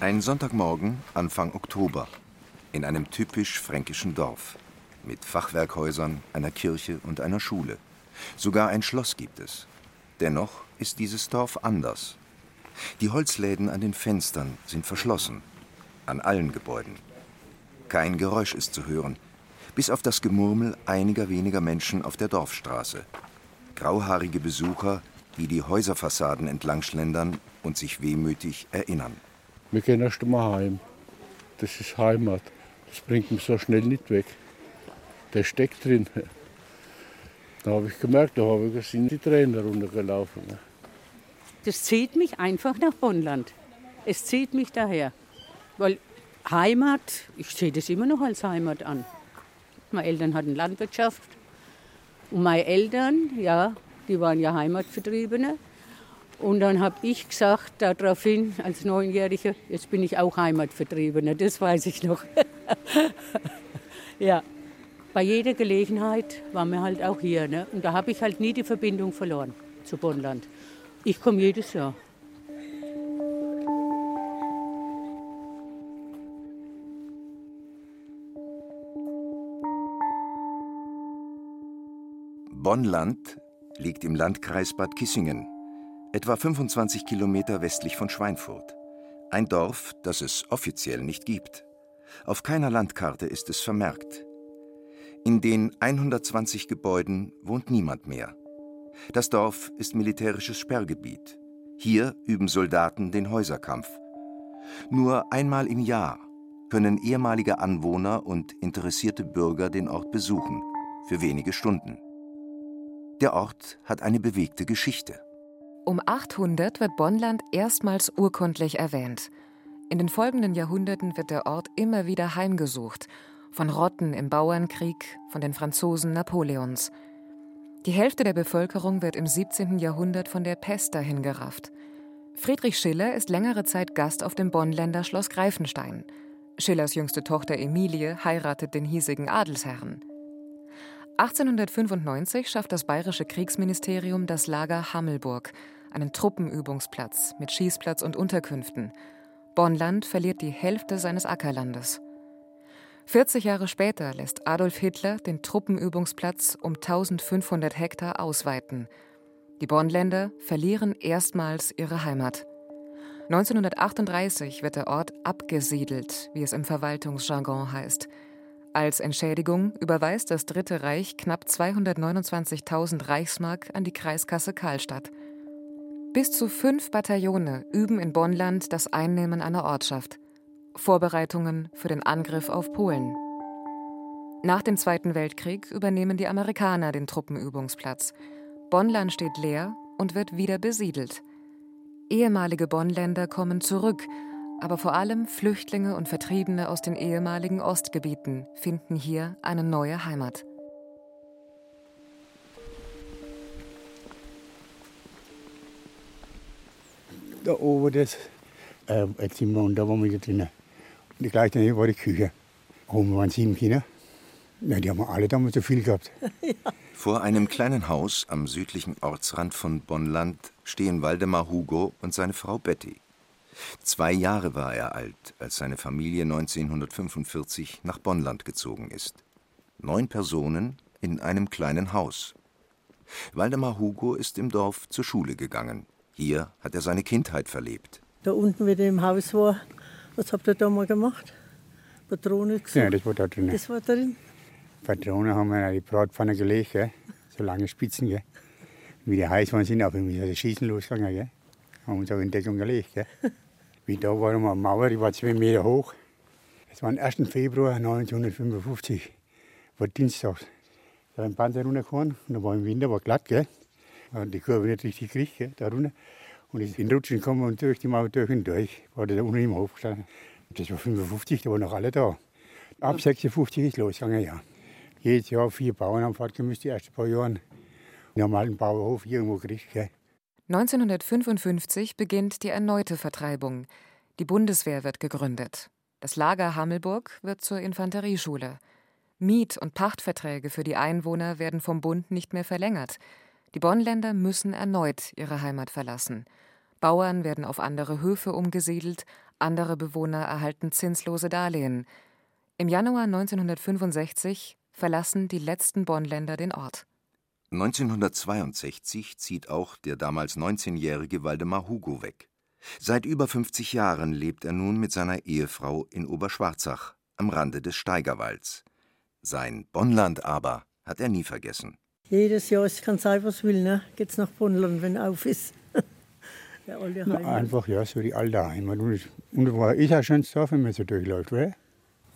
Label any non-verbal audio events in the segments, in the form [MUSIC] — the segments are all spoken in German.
Ein Sonntagmorgen, Anfang Oktober, in einem typisch fränkischen Dorf. Mit Fachwerkhäusern, einer Kirche und einer Schule. Sogar ein Schloss gibt es. Dennoch ist dieses Dorf anders. Die Holzläden an den Fenstern sind verschlossen. An allen Gebäuden. Kein Geräusch ist zu hören, bis auf das Gemurmel einiger weniger Menschen auf der Dorfstraße. Grauhaarige Besucher, die die Häuserfassaden entlang schlendern und sich wehmütig erinnern. Wir gehen erst einmal heim. Das ist Heimat. Das bringt mich so schnell nicht weg. Der steckt drin. Da habe ich gemerkt, da habe ich, sind die Tränen runtergelaufen. Das zieht mich einfach nach Bonnland. Es zieht mich daher. Weil Heimat, ich sehe das immer noch als Heimat an. Meine Eltern hatten Landwirtschaft. Und meine Eltern, ja, die waren ja Heimatvertriebene. Und dann habe ich gesagt, daraufhin als Neunjährige, jetzt bin ich auch Heimatvertriebener, das weiß ich noch. [LAUGHS] ja, bei jeder Gelegenheit waren wir halt auch hier. Ne? Und da habe ich halt nie die Verbindung verloren zu Bonnland. Ich komme jedes Jahr. Bonnland liegt im Landkreis Bad Kissingen, etwa 25 Kilometer westlich von Schweinfurt. Ein Dorf, das es offiziell nicht gibt. Auf keiner Landkarte ist es vermerkt. In den 120 Gebäuden wohnt niemand mehr. Das Dorf ist militärisches Sperrgebiet. Hier üben Soldaten den Häuserkampf. Nur einmal im Jahr können ehemalige Anwohner und interessierte Bürger den Ort besuchen, für wenige Stunden. Der Ort hat eine bewegte Geschichte. Um 800 wird Bonnland erstmals urkundlich erwähnt. In den folgenden Jahrhunderten wird der Ort immer wieder heimgesucht. Von Rotten im Bauernkrieg, von den Franzosen Napoleons. Die Hälfte der Bevölkerung wird im 17. Jahrhundert von der Pest dahin gerafft. Friedrich Schiller ist längere Zeit Gast auf dem Bonnländer Schloss Greifenstein. Schillers jüngste Tochter Emilie heiratet den hiesigen Adelsherren. 1895 schafft das bayerische Kriegsministerium das Lager Hammelburg, einen Truppenübungsplatz mit Schießplatz und Unterkünften. Bonnland verliert die Hälfte seines Ackerlandes. 40 Jahre später lässt Adolf Hitler den Truppenübungsplatz um 1500 Hektar ausweiten. Die Bonnländer verlieren erstmals ihre Heimat. 1938 wird der Ort abgesiedelt, wie es im Verwaltungsjargon heißt. Als Entschädigung überweist das Dritte Reich knapp 229.000 Reichsmark an die Kreiskasse Karlstadt. Bis zu fünf Bataillone üben in Bonnland das Einnehmen einer Ortschaft. Vorbereitungen für den Angriff auf Polen. Nach dem Zweiten Weltkrieg übernehmen die Amerikaner den Truppenübungsplatz. Bonnland steht leer und wird wieder besiedelt. Ehemalige Bonnländer kommen zurück aber vor allem Flüchtlinge und Vertriebene aus den ehemaligen Ostgebieten finden hier eine neue Heimat. Da oben das äh, Zimmer und da waren wir drinnen. Und gleich daneben war die Küche. Oben waren sieben Kinder. Ja, die haben alle damals so viel gehabt. ja. [LAUGHS] Vor einem kleinen Haus am südlichen Ortsrand von Bonnland stehen Waldemar Hugo und seine Frau Betty. Zwei Jahre war er alt, als seine Familie 1945 nach Bonnland gezogen ist. Neun Personen in einem kleinen Haus. Waldemar Hugo ist im Dorf zur Schule gegangen. Hier hat er seine Kindheit verlebt. Da unten, wie der im Haus war, was habt ihr da mal gemacht? Patrone gesucht? Ja, das war da drin. Das war drin? Patrone haben wir in die Bratpfanne gelegt, gell? so lange Spitzen. Gell? Wie die heiß waren, sind auch irgendwie das Schießen losgegangen. Gell? Haben uns auch in Deckung gelegt. Gell? [LAUGHS] Wie da war eine Mauer, die war zwei Meter hoch. Es war am 1. Februar 1955, war Dienstag. Da ein Panzer runtergefahren und da war im Winter war glatt, gell? Und die Kurve nicht richtig gekriegt, gell, da runter. Und ich bin Rutschen gekommen und durch die Mauer durch und durch. War da unten im Hof gestanden. Das war 55, da waren noch alle da. Ab 56 ist losgegangen, ja. Jedes Jahr vier Bauern haben fortgemisst, die ersten paar Jahre. Einen Bauernhof irgendwo gekriegt, gell. 1955 beginnt die erneute Vertreibung. Die Bundeswehr wird gegründet. Das Lager Hammelburg wird zur Infanterieschule. Miet- und Pachtverträge für die Einwohner werden vom Bund nicht mehr verlängert. Die Bonnländer müssen erneut ihre Heimat verlassen. Bauern werden auf andere Höfe umgesiedelt, andere Bewohner erhalten zinslose Darlehen. Im Januar 1965 verlassen die letzten Bonnländer den Ort. 1962 zieht auch der damals 19-jährige Waldemar Hugo weg. Seit über 50 Jahren lebt er nun mit seiner Ehefrau in Oberschwarzach am Rande des Steigerwalds. Sein Bonnland aber hat er nie vergessen. Jedes Jahr, es kann sein, was will, ne? geht's nach Bonnland, wenn auf ist. [LAUGHS] Na, einfach, ja, so die alte Heimat. Und, und war ist ja schön Dorf, wenn man so durchläuft, oder?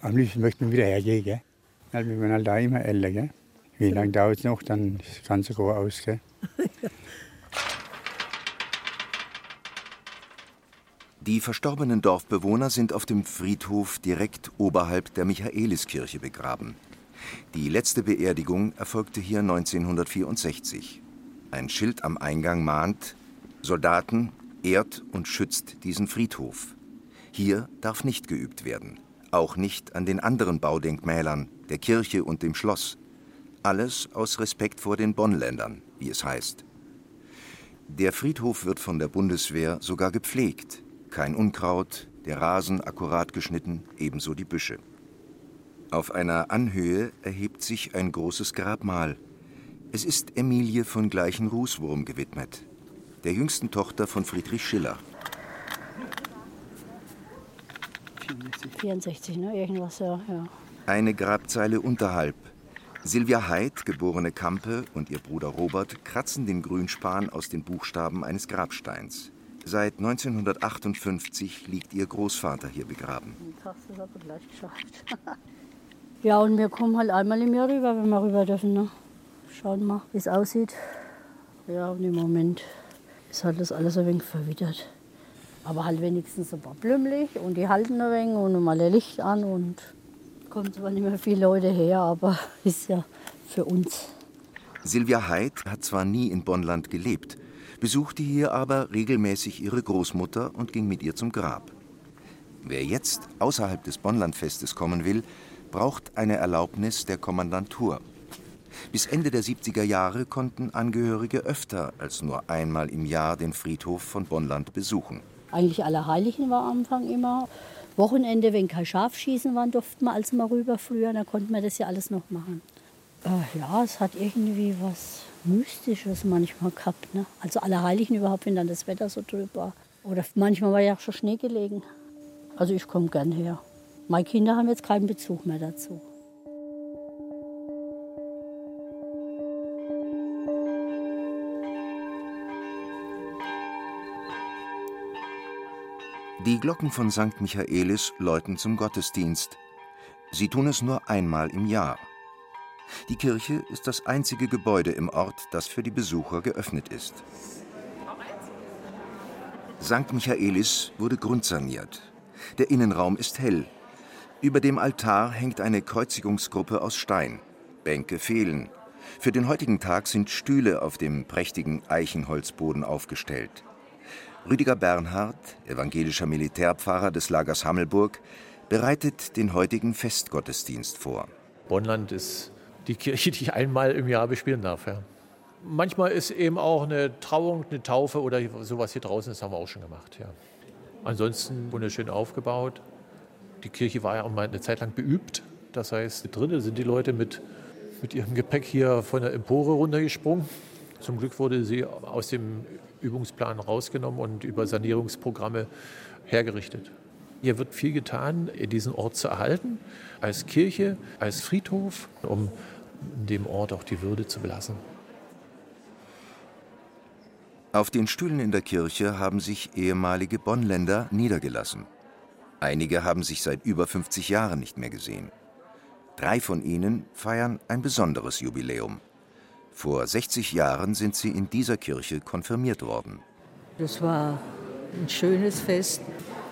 Am liebsten möchte man wieder hergehen, gell? Weil wir werden halt da immer älter, gell? Wie lange dauert es noch, dann ist das ganze Jahr aus, gell? [LAUGHS] Die verstorbenen Dorfbewohner sind auf dem Friedhof direkt oberhalb der Michaeliskirche begraben. Die letzte Beerdigung erfolgte hier 1964. Ein Schild am Eingang mahnt: Soldaten, ehrt und schützt diesen Friedhof. Hier darf nicht geübt werden, auch nicht an den anderen Baudenkmälern, der Kirche und dem Schloss. Alles aus Respekt vor den Bonnländern, wie es heißt. Der Friedhof wird von der Bundeswehr sogar gepflegt. Kein Unkraut, der Rasen akkurat geschnitten, ebenso die Büsche. Auf einer Anhöhe erhebt sich ein großes Grabmal. Es ist Emilie von Gleichen-Rußwurm gewidmet, der jüngsten Tochter von Friedrich Schiller. 64, ne? Irgendwas, ja. ja. Eine Grabzeile unterhalb. Silvia Heid, geborene Kampe, und ihr Bruder Robert kratzen den Grünspan aus den Buchstaben eines Grabsteins. Seit 1958 liegt ihr Großvater hier begraben. [LAUGHS] Ja, und wir kommen halt einmal im Jahr rüber, wenn wir rüber dürfen. Ne? Schauen mal, wie es aussieht. Ja, und im Moment ist halt das alles ein wenig verwittert. Aber halt wenigstens ein paar blümlich und die halten ein wenig und mal ein Licht an und kommen zwar nicht mehr viele Leute her, aber [LAUGHS] ist ja für uns. Silvia Heid hat zwar nie in Bonnland gelebt, besuchte hier aber regelmäßig ihre Großmutter und ging mit ihr zum Grab. Wer jetzt außerhalb des Bonnlandfestes kommen will, braucht eine Erlaubnis der Kommandantur. Bis Ende der 70er Jahre konnten Angehörige öfter als nur einmal im Jahr den Friedhof von Bonnland besuchen. Eigentlich Allerheiligen war am Anfang immer. Wochenende, wenn kein Schafschießen war, durften wir also mal rüber früher, dann konnten wir das ja alles noch machen. Äh, ja, es hat irgendwie was Mystisches manchmal gehabt. Ne? Also Allerheiligen überhaupt, wenn dann das Wetter so trüb war. Oder manchmal war ja auch schon Schnee gelegen. Also ich komme gern her. Meine Kinder haben jetzt keinen Bezug mehr dazu. Die Glocken von St. Michaelis läuten zum Gottesdienst. Sie tun es nur einmal im Jahr. Die Kirche ist das einzige Gebäude im Ort, das für die Besucher geöffnet ist. St. Michaelis wurde grundsaniert. Der Innenraum ist hell, über dem Altar hängt eine Kreuzigungsgruppe aus Stein. Bänke fehlen. Für den heutigen Tag sind Stühle auf dem prächtigen Eichenholzboden aufgestellt. Rüdiger Bernhard, evangelischer Militärpfarrer des Lagers Hammelburg, bereitet den heutigen Festgottesdienst vor. Bonnland ist die Kirche, die ich einmal im Jahr bespielen darf. Ja. Manchmal ist eben auch eine Trauung, eine Taufe oder sowas hier draußen, das haben wir auch schon gemacht. Ja. Ansonsten wunderschön aufgebaut. Die Kirche war ja auch mal eine Zeit lang beübt. Das heißt, drinnen sind die Leute mit, mit ihrem Gepäck hier von der Empore runtergesprungen. Zum Glück wurde sie aus dem Übungsplan rausgenommen und über Sanierungsprogramme hergerichtet. Hier wird viel getan, diesen Ort zu erhalten, als Kirche, als Friedhof, um dem Ort auch die Würde zu belassen. Auf den Stühlen in der Kirche haben sich ehemalige Bonnländer niedergelassen. Einige haben sich seit über 50 Jahren nicht mehr gesehen. Drei von ihnen feiern ein besonderes Jubiläum. Vor 60 Jahren sind sie in dieser Kirche konfirmiert worden. Das war ein schönes Fest.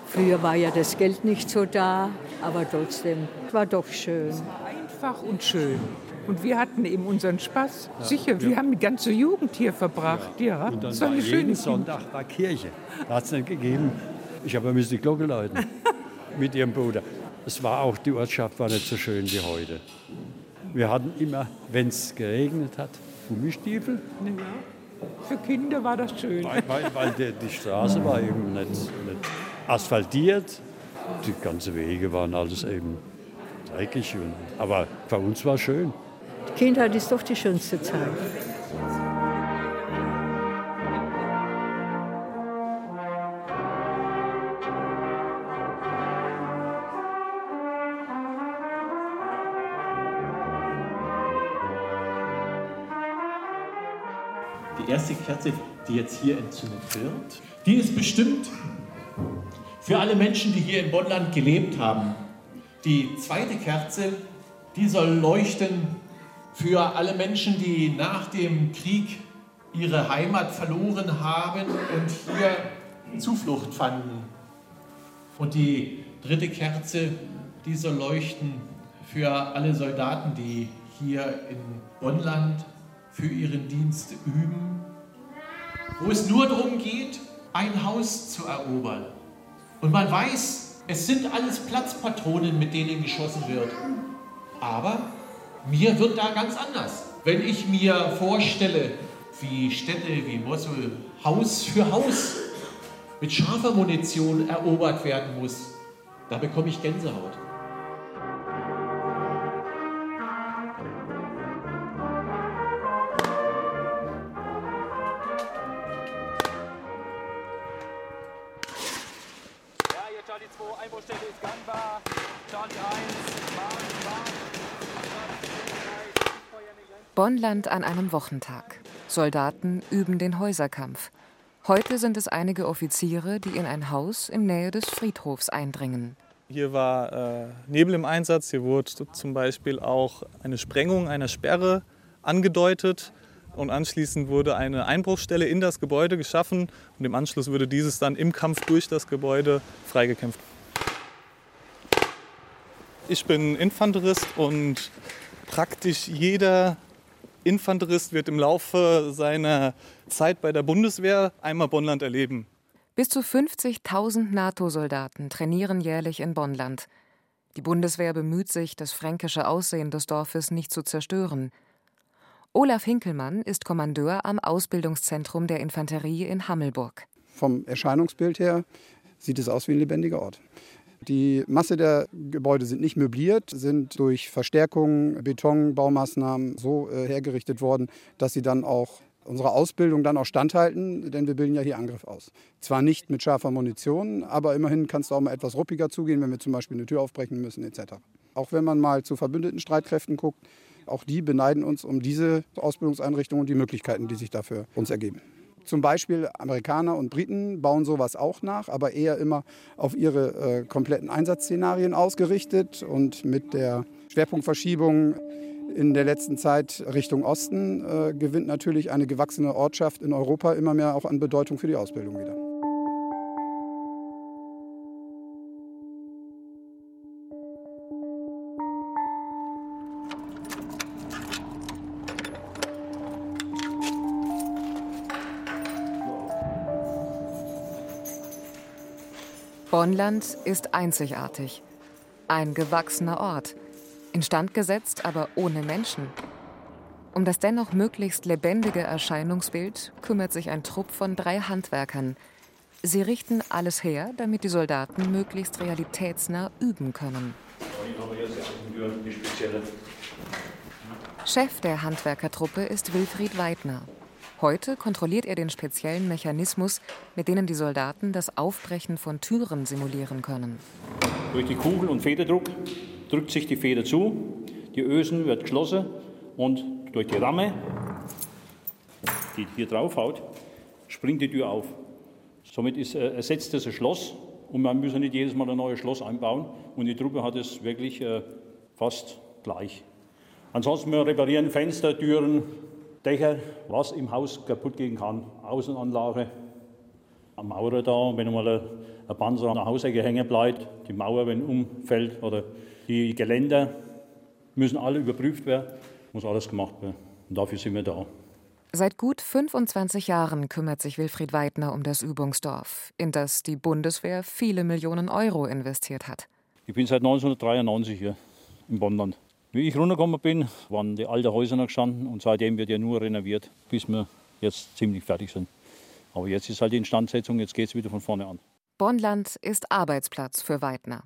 Früher war ja das Geld nicht so da, aber trotzdem war doch schön. Einfach und schön. Und wir hatten eben unseren Spaß. Ja, Sicher, wir ja. haben die ganze Jugend hier verbracht. Ja, ja. Und dann das war eine schöne jeden Sonntag war Kirche. Da hat es nicht gegeben. Ich habe die Glocke läuten. [LAUGHS] mit ihrem Bruder. Es war auch, die Ortschaft war nicht so schön wie heute. Wir hatten immer, wenn es geregnet hat, Gummistiefel. Ja. Für Kinder war das schön. Weil, weil, weil die, die, Straße war eben nicht, nicht asphaltiert. Die ganzen Wege waren alles eben dreckig. aber bei uns war es schön. Die Kindheit ist doch die schönste Zeit. Die erste Kerze, die jetzt hier entzündet wird, die ist bestimmt für alle Menschen, die hier in Bonnland gelebt haben. Die zweite Kerze, die soll leuchten für alle Menschen, die nach dem Krieg ihre Heimat verloren haben und hier Zuflucht fanden. Und die dritte Kerze, die soll leuchten für alle Soldaten, die hier in Bonnland für ihren Dienst üben, wo es nur darum geht, ein Haus zu erobern. Und man weiß, es sind alles Platzpatronen, mit denen geschossen wird. Aber mir wird da ganz anders. Wenn ich mir vorstelle, wie Städte wie Mosul Haus für Haus mit scharfer Munition erobert werden muss, da bekomme ich Gänsehaut. Bonnland an einem Wochentag. Soldaten üben den Häuserkampf. Heute sind es einige Offiziere, die in ein Haus in Nähe des Friedhofs eindringen. Hier war äh, Nebel im Einsatz. Hier wurde zum Beispiel auch eine Sprengung einer Sperre angedeutet. Und anschließend wurde eine Einbruchstelle in das Gebäude geschaffen. Und im Anschluss wurde dieses dann im Kampf durch das Gebäude freigekämpft. Ich bin Infanterist und praktisch jeder Infanterist wird im Laufe seiner Zeit bei der Bundeswehr einmal Bonnland erleben. Bis zu 50.000 NATO-Soldaten trainieren jährlich in Bonnland. Die Bundeswehr bemüht sich, das fränkische Aussehen des Dorfes nicht zu zerstören. Olaf Hinkelmann ist Kommandeur am Ausbildungszentrum der Infanterie in Hammelburg. Vom Erscheinungsbild her sieht es aus wie ein lebendiger Ort. Die Masse der Gebäude sind nicht möbliert, sind durch Verstärkungen, Betonbaumaßnahmen so äh, hergerichtet worden, dass sie dann auch unserer Ausbildung dann auch standhalten, denn wir bilden ja hier Angriff aus. Zwar nicht mit scharfer Munition, aber immerhin kannst du auch mal etwas ruppiger zugehen, wenn wir zum Beispiel eine Tür aufbrechen müssen etc. Auch wenn man mal zu verbündeten Streitkräften guckt, auch die beneiden uns um diese Ausbildungseinrichtungen und die Möglichkeiten, die sich dafür uns ergeben. Zum Beispiel Amerikaner und Briten bauen sowas auch nach, aber eher immer auf ihre äh, kompletten Einsatzszenarien ausgerichtet und mit der Schwerpunktverschiebung in der letzten Zeit Richtung Osten äh, gewinnt natürlich eine gewachsene Ortschaft in Europa immer mehr auch an Bedeutung für die Ausbildung wieder. Bonnland ist einzigartig. Ein gewachsener Ort. Instand gesetzt, aber ohne Menschen. Um das dennoch möglichst lebendige Erscheinungsbild kümmert sich ein Trupp von drei Handwerkern. Sie richten alles her, damit die Soldaten möglichst realitätsnah üben können. Chef der Handwerkertruppe ist Wilfried Weidner. Heute kontrolliert er den speziellen Mechanismus, mit denen die Soldaten das Aufbrechen von Türen simulieren können. Durch die Kugel- und Federdruck drückt sich die Feder zu, die Ösen wird geschlossen und durch die Ramme, die hier drauf haut, springt die Tür auf. Somit ist, äh, ersetzt das ein Schloss und man muss nicht jedes Mal ein neues Schloss einbauen und die Truppe hat es wirklich äh, fast gleich. Ansonsten wir reparieren Fenster, Türen, Dächer, was im Haus kaputt gehen kann. Außenanlage, am Maurer da, wenn mal ein Panzer an der Hausecke hängen bleibt, die Mauer, wenn umfällt oder die Geländer, müssen alle überprüft werden, muss alles gemacht werden. Und dafür sind wir da. Seit gut 25 Jahren kümmert sich Wilfried Weidner um das Übungsdorf, in das die Bundeswehr viele Millionen Euro investiert hat. Ich bin seit 1993 hier im Bonnland. Wie ich runtergekommen bin, waren die alten Häuser noch gestanden und seitdem wird ja nur renoviert, bis wir jetzt ziemlich fertig sind. Aber jetzt ist halt die Instandsetzung, jetzt geht es wieder von vorne an. Bonnland ist Arbeitsplatz für Weidner.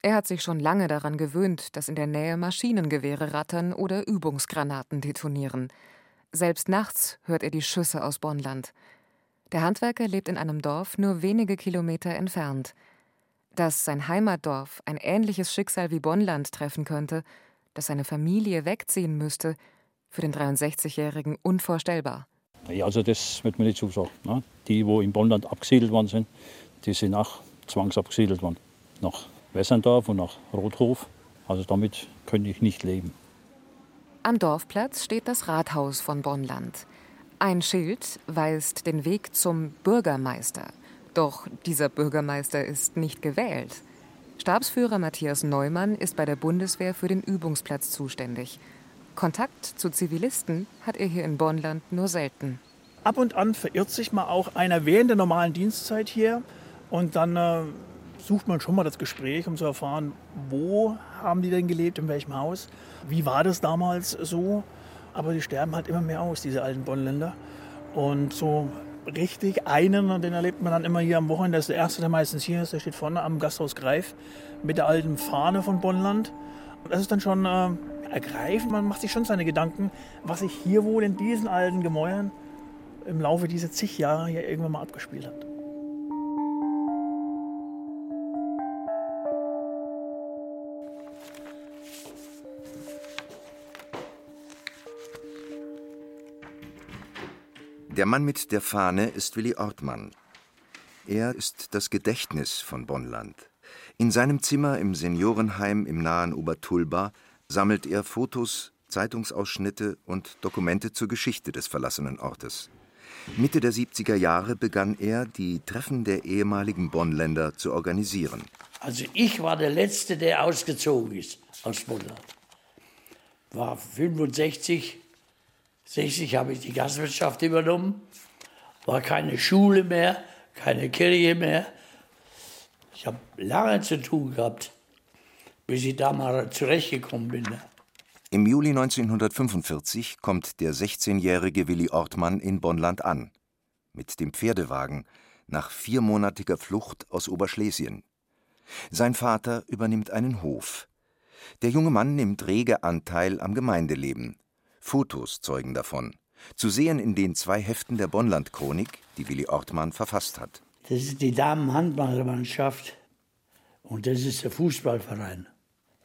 Er hat sich schon lange daran gewöhnt, dass in der Nähe Maschinengewehre rattern oder Übungsgranaten detonieren. Selbst nachts hört er die Schüsse aus Bonnland. Der Handwerker lebt in einem Dorf nur wenige Kilometer entfernt. Dass sein Heimatdorf ein ähnliches Schicksal wie Bonnland treffen könnte, dass seine Familie wegziehen müsste, für den 63-Jährigen unvorstellbar. Ja, also das wird mir nicht zusagen. Ne? Die, wo in Bonnland abgesiedelt worden sind, die sind auch zwangsabgesiedelt worden. Nach Wesserndorf und nach Rothof. Also damit könnte ich nicht leben. Am Dorfplatz steht das Rathaus von Bonnland. Ein Schild weist den Weg zum Bürgermeister. Doch dieser Bürgermeister ist nicht gewählt. Stabsführer Matthias Neumann ist bei der Bundeswehr für den Übungsplatz zuständig. Kontakt zu Zivilisten hat er hier in Bonnland nur selten. Ab und an verirrt sich mal auch einer während der normalen Dienstzeit hier und dann äh, sucht man schon mal das Gespräch, um zu erfahren, wo haben die denn gelebt, in welchem Haus, wie war das damals so. Aber die sterben halt immer mehr aus, diese alten Bonnländer. Und so richtig einen, den erlebt man dann immer hier am Wochenende. Das ist der erste, der meistens hier ist. Der steht vorne am Gasthaus Greif mit der alten Fahne von Bonnland. Und das ist dann schon äh, ergreifend. Man macht sich schon seine Gedanken, was sich hier wohl in diesen alten Gemäuern im Laufe dieser zig Jahre hier irgendwann mal abgespielt hat. Der Mann mit der Fahne ist Willi Ortmann. Er ist das Gedächtnis von Bonnland. In seinem Zimmer im Seniorenheim im nahen Obertulba sammelt er Fotos, Zeitungsausschnitte und Dokumente zur Geschichte des verlassenen Ortes. Mitte der 70er Jahre begann er, die Treffen der ehemaligen Bonnländer zu organisieren. Also ich war der Letzte, der ausgezogen ist aus Bonnland. War 65 60 habe ich die Gastwirtschaft übernommen, war keine Schule mehr, keine Kirche mehr. Ich habe lange zu tun gehabt, bis ich da mal zurechtgekommen bin. Im Juli 1945 kommt der 16-jährige Willi Ortmann in Bonnland an. Mit dem Pferdewagen nach viermonatiger Flucht aus Oberschlesien. Sein Vater übernimmt einen Hof. Der junge Mann nimmt rege Anteil am Gemeindeleben. Fotos zeugen davon. Zu sehen in den zwei Heften der Bonnland-Chronik, die Willi Ortmann verfasst hat. Das ist die Damenhandballmannschaft und das ist der Fußballverein.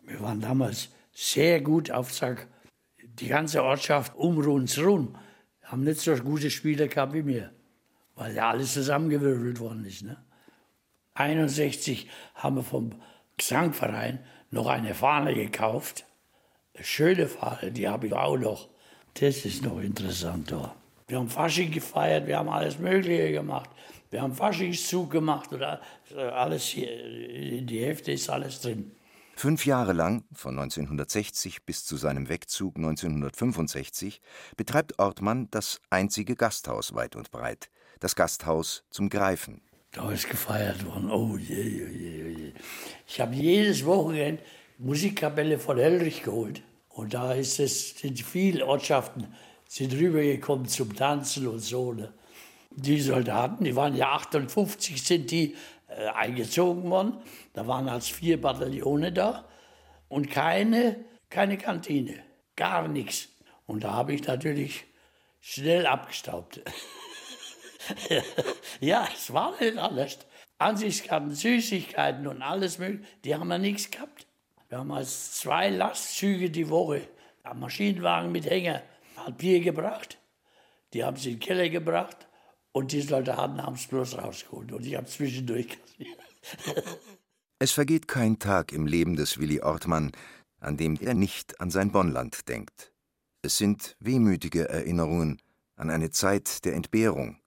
Wir waren damals sehr gut auf Zack. Die ganze Ortschaft um uns rum haben nicht so gute Spieler gehabt wie mir, weil ja alles zusammengewürfelt worden ist. Ne? 61 haben wir vom Gesangverein noch eine Fahne gekauft. Schöne Fahne, die habe ich auch noch. Das ist noch interessant da. Wir haben Fasching gefeiert, wir haben alles Mögliche gemacht. Wir haben Faschingszug gemacht oder alles hier, in die Hälfte ist alles drin. Fünf Jahre lang, von 1960 bis zu seinem Wegzug 1965, betreibt Ortmann das einzige Gasthaus weit und breit. Das Gasthaus zum Greifen. Da ist gefeiert worden. Oh je, oh je, oh je. Ich habe jedes Wochenende Musikkapelle von Hellrich geholt. Und da ist es, sind viele Ortschaften sind rübergekommen zum Tanzen und so. Ne? Die Soldaten, die waren ja 58, sind die äh, eingezogen worden. Da waren als vier Bataillone da und keine, keine Kantine, gar nichts. Und da habe ich natürlich schnell abgestaubt. [LAUGHS] ja, es war nicht alles. Ansichtskarten, Süßigkeiten und alles mögliche, die haben wir nichts gehabt. Wir haben als zwei Lastzüge die Woche am Maschinenwagen mit Hänger hat Bier gebracht. Die haben sie in den Keller gebracht und die Soldaten haben es bloß rausgeholt. Und ich habe zwischendurch kassiert. [LAUGHS] Es vergeht kein Tag im Leben des Willi Ortmann, an dem er nicht an sein Bonnland denkt. Es sind wehmütige Erinnerungen an eine Zeit der Entbehrung.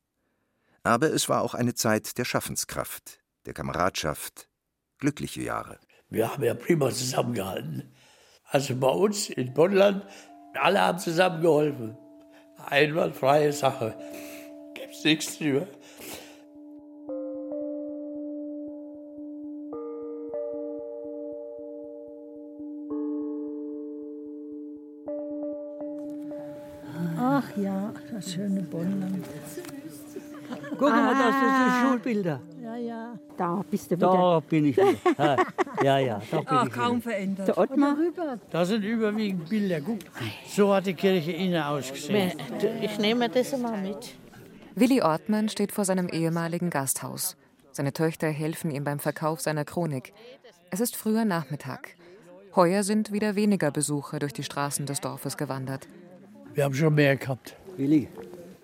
Aber es war auch eine Zeit der Schaffenskraft, der Kameradschaft, glückliche Jahre. Wir haben ja prima zusammengehalten. Also bei uns in Bonnland, alle haben zusammengeholfen. Einwandfreie Sache. Gibt's nichts drüber. Ach ja, das schöne Bonland. Guck mal, das sind die Schulbilder. Ja, ja. Da bist du wieder. Da bin ich wieder. [LAUGHS] Ja, ja, da bin Ah, ich kaum wieder. verändert. Der Ottmar. Das sind überwiegend Bilder. Guck, so hat die Kirche innen ausgesehen. Ich nehme das mal mit. Willi Ortmann steht vor seinem ehemaligen Gasthaus. Seine Töchter helfen ihm beim Verkauf seiner Chronik. Es ist früher Nachmittag. Heuer sind wieder weniger Besucher durch die Straßen des Dorfes gewandert. Wir haben schon mehr gehabt. Willi,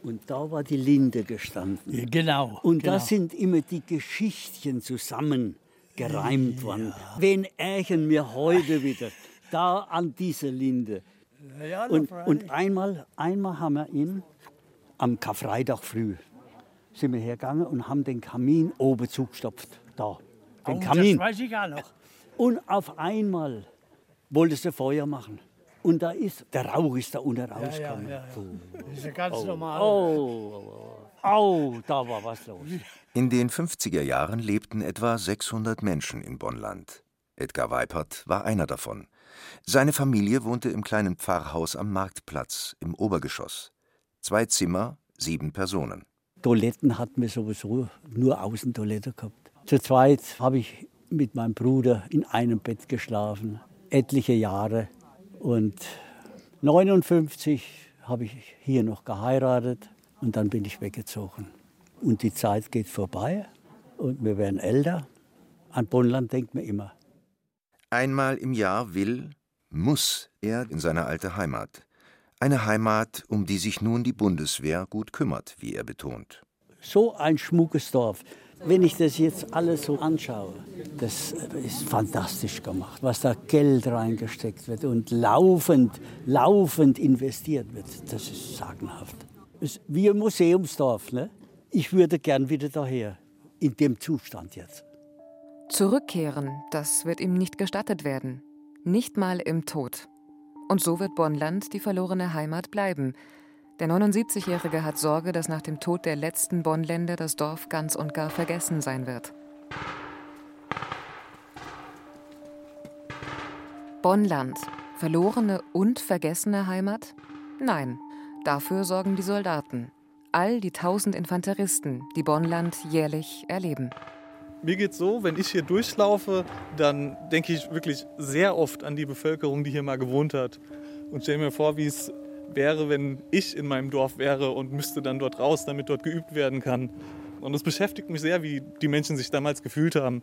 und da war die Linde gestanden. Ja, genau. Und da genau. sind immer die Geschichtchen zusammengereimt worden. Wen ärgern wir heute wieder? Da an dieser Linde. Ja, Und, und einmal, einmal haben wir ihn am Karfreitag früh sind wir hergegangen und haben den Kamin oben zugestopft. Da, den Oh, Kamin. Das weiß ich auch noch. Und auf einmal wollte sie Feuer machen. Und da ist, der Rauch ist da unten rausgekommen. ja, ja. Das ist ja ganz Oh. normal. Oh, oh, oh, da war was los. [LAUGHS] In den 50er Jahren lebten etwa 600 Menschen in Bonnland. Edgar Weipert war einer davon. Seine Familie wohnte im kleinen Pfarrhaus am Marktplatz im Obergeschoss. Zwei Zimmer, sieben Personen. Toiletten hatten wir sowieso nur Außentoilette gehabt. Zu zweit habe ich mit meinem Bruder in einem Bett geschlafen, etliche Jahre. Und 59 habe ich hier noch geheiratet und dann bin ich weggezogen. Und die Zeit geht vorbei und wir werden älter. An Bonnland denkt man immer. Einmal im Jahr will, muss er in seine alte Heimat. Eine Heimat, um die sich nun die Bundeswehr gut kümmert, wie er betont. So ein schmuckes Dorf. Wenn ich das jetzt alles so anschaue, das ist fantastisch gemacht, was da Geld reingesteckt wird und laufend, laufend investiert wird. Das ist sagenhaft. Es ist wie ein Museumsdorf. Ne? Ich würde gern wieder daher, in dem Zustand jetzt. Zurückkehren, das wird ihm nicht gestattet werden. Nicht mal im Tod. Und so wird Bonnland die verlorene Heimat bleiben. Der 79-Jährige hat Sorge, dass nach dem Tod der letzten Bonnländer das Dorf ganz und gar vergessen sein wird. Bonnland. Verlorene und vergessene Heimat? Nein, dafür sorgen die Soldaten. All die tausend Infanteristen, die Bonnland jährlich erleben. Mir geht's so, wenn ich hier durchlaufe, dann denke ich wirklich sehr oft an die Bevölkerung, die hier mal gewohnt hat. Und stelle mir vor, wie es wäre, wenn ich in meinem Dorf wäre und müsste dann dort raus, damit dort geübt werden kann. Und es beschäftigt mich sehr, wie die Menschen sich damals gefühlt haben.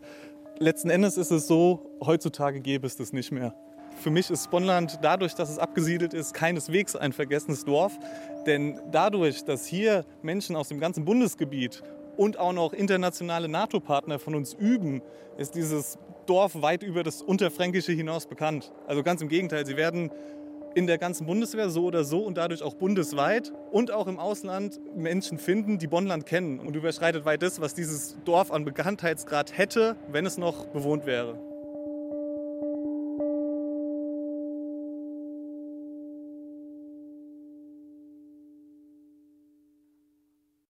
Letzten Endes ist es so, heutzutage gäbe es das nicht mehr. Für mich ist Bonnland dadurch, dass es abgesiedelt ist, keineswegs ein vergessenes Dorf. Denn dadurch, dass hier Menschen aus dem ganzen Bundesgebiet und auch noch internationale NATO-Partner von uns üben, ist dieses Dorf weit über das Unterfränkische hinaus bekannt. Also ganz im Gegenteil, sie werden in der ganzen Bundeswehr so oder so und dadurch auch bundesweit und auch im Ausland Menschen finden, die Bonnland kennen und überschreitet weit das, was dieses Dorf an Bekanntheitsgrad hätte, wenn es noch bewohnt wäre.